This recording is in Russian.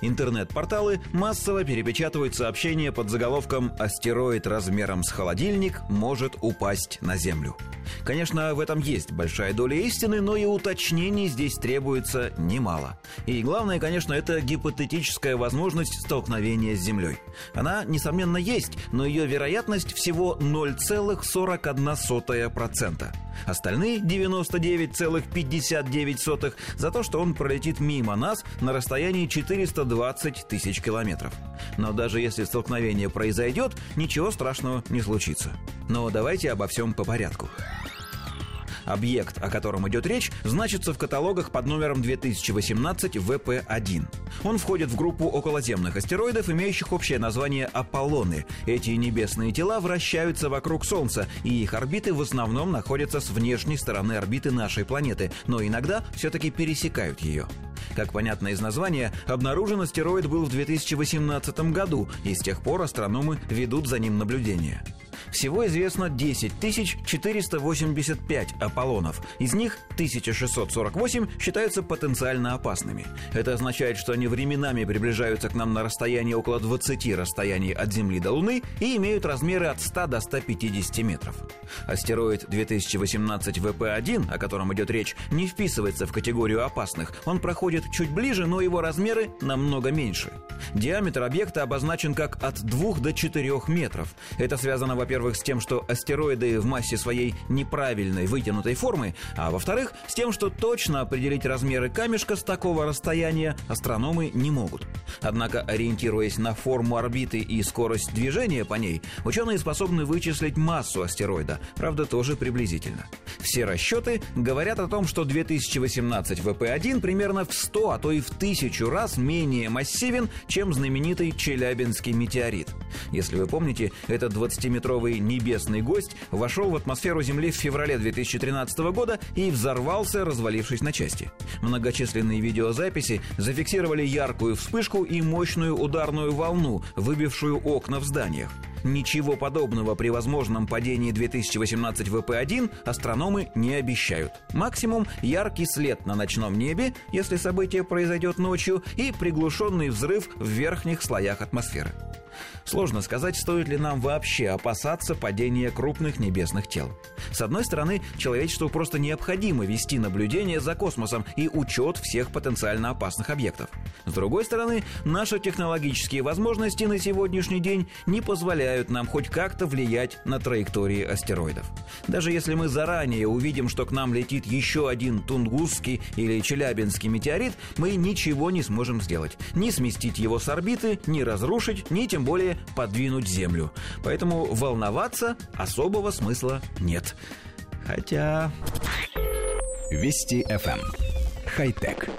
Интернет-порталы массово перепечатывают сообщения под заголовком «Астероид размером с холодильник может упасть на Землю». Конечно, в этом есть большая доля истины, но и уточнений здесь требуется немало. И главное, конечно, это гипотетическая возможность столкновения с Землей. Она, несомненно, есть, но ее вероятность всего 0,41%. Остальные 99,59% за то, что он пролетит мимо нас на расстоянии 420 тысяч километров. Но даже если столкновение произойдет, ничего страшного не случится. Но давайте обо всем по порядку. Объект, о котором идет речь, значится в каталогах под номером 2018 ВП-1. Он входит в группу околоземных астероидов, имеющих общее название Аполлоны. Эти небесные тела вращаются вокруг Солнца, и их орбиты в основном находятся с внешней стороны орбиты нашей планеты, но иногда все-таки пересекают ее. Как понятно из названия, обнаружен астероид был в 2018 году, и с тех пор астрономы ведут за ним наблюдение. Всего известно 10 485 Аполлонов. Из них 1648 считаются потенциально опасными. Это означает, что они временами приближаются к нам на расстоянии около 20 расстояний от Земли до Луны и имеют размеры от 100 до 150 метров. Астероид 2018 ВП-1, о котором идет речь, не вписывается в категорию опасных. Он проходит чуть ближе, но его размеры намного меньше. Диаметр объекта обозначен как от 2 до 4 метров. Это связано, во-первых, с тем, что астероиды в массе своей неправильной вытянутой формы, а во-вторых, с тем, что точно определить размеры камешка с такого расстояния астрономы не могут. Однако, ориентируясь на форму орбиты и скорость движения по ней, ученые способны вычислить массу астероида, правда, тоже приблизительно. Все расчеты говорят о том, что 2018 ВП-1 примерно в 100, а то и в 1000 раз менее массивен, чем знаменитый Челябинский метеорит. Если вы помните, этот 20-метровый небесный гость вошел в атмосферу Земли в феврале 2013 года и взорвался, развалившись на части. Многочисленные видеозаписи зафиксировали яркую вспышку и мощную ударную волну, выбившую окна в зданиях. Ничего подобного при возможном падении 2018 ВП-1 астрономы не обещают. Максимум – яркий след на ночном небе, если событие произойдет ночью, и приглушенный взрыв в верхних слоях атмосферы. Сложно сказать, стоит ли нам вообще опасаться падения крупных небесных тел. С одной стороны, человечеству просто необходимо вести наблюдение за космосом и учет всех потенциально опасных объектов. С другой стороны, наши технологические возможности на сегодняшний день не позволяют нам хоть как-то влиять на траектории астероидов. Даже если мы заранее увидим, что к нам летит еще один Тунгусский или Челябинский метеорит, мы ничего не сможем сделать. Ни сместить его с орбиты, ни разрушить, ни тем более подвинуть Землю. Поэтому волноваться особого смысла нет. Хотя... Вести FM. Эм. Хай-тек.